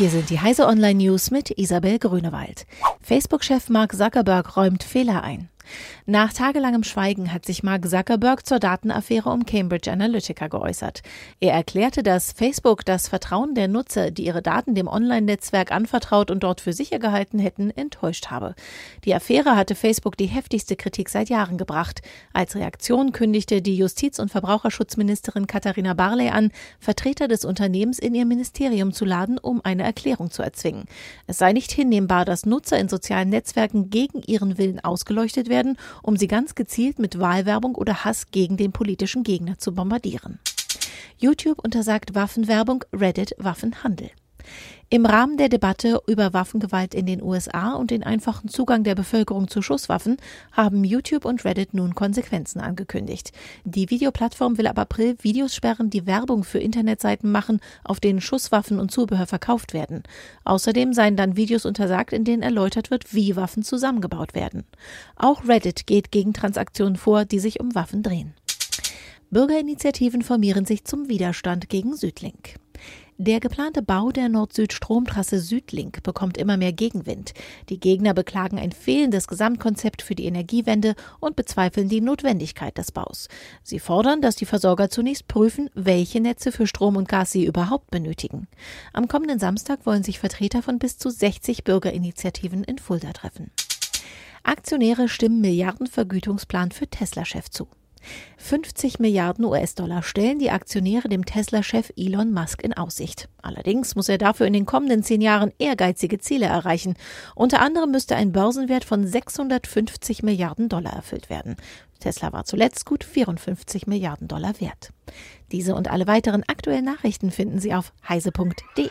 Hier sind die Heise Online News mit Isabel Grünewald. Facebook-Chef Mark Zuckerberg räumt Fehler ein. Nach tagelangem Schweigen hat sich Mark Zuckerberg zur Datenaffäre um Cambridge Analytica geäußert. Er erklärte, dass Facebook das Vertrauen der Nutzer, die ihre Daten dem Online-Netzwerk anvertraut und dort für sicher gehalten hätten, enttäuscht habe. Die Affäre hatte Facebook die heftigste Kritik seit Jahren gebracht. Als Reaktion kündigte die Justiz- und Verbraucherschutzministerin Katharina Barley an, Vertreter des Unternehmens in ihr Ministerium zu laden, um eine Erklärung zu erzwingen. Es sei nicht hinnehmbar, dass Nutzer in sozialen Netzwerken gegen ihren Willen ausgeleuchtet werden werden, um sie ganz gezielt mit Wahlwerbung oder Hass gegen den politischen Gegner zu bombardieren. YouTube untersagt Waffenwerbung, Reddit Waffenhandel. Im Rahmen der Debatte über Waffengewalt in den USA und den einfachen Zugang der Bevölkerung zu Schusswaffen haben YouTube und Reddit nun Konsequenzen angekündigt. Die Videoplattform will ab April Videos sperren, die Werbung für Internetseiten machen, auf denen Schusswaffen und Zubehör verkauft werden. Außerdem seien dann Videos untersagt, in denen erläutert wird, wie Waffen zusammengebaut werden. Auch Reddit geht gegen Transaktionen vor, die sich um Waffen drehen. Bürgerinitiativen formieren sich zum Widerstand gegen Südlink. Der geplante Bau der Nord-Süd-Stromtrasse Südlink bekommt immer mehr Gegenwind. Die Gegner beklagen ein fehlendes Gesamtkonzept für die Energiewende und bezweifeln die Notwendigkeit des Baus. Sie fordern, dass die Versorger zunächst prüfen, welche Netze für Strom und Gas sie überhaupt benötigen. Am kommenden Samstag wollen sich Vertreter von bis zu 60 Bürgerinitiativen in Fulda treffen. Aktionäre stimmen Milliardenvergütungsplan für Tesla-Chef zu. 50 Milliarden US-Dollar stellen die Aktionäre dem Tesla-Chef Elon Musk in Aussicht. Allerdings muss er dafür in den kommenden zehn Jahren ehrgeizige Ziele erreichen. Unter anderem müsste ein Börsenwert von 650 Milliarden Dollar erfüllt werden. Tesla war zuletzt gut 54 Milliarden Dollar wert. Diese und alle weiteren aktuellen Nachrichten finden Sie auf heise.de.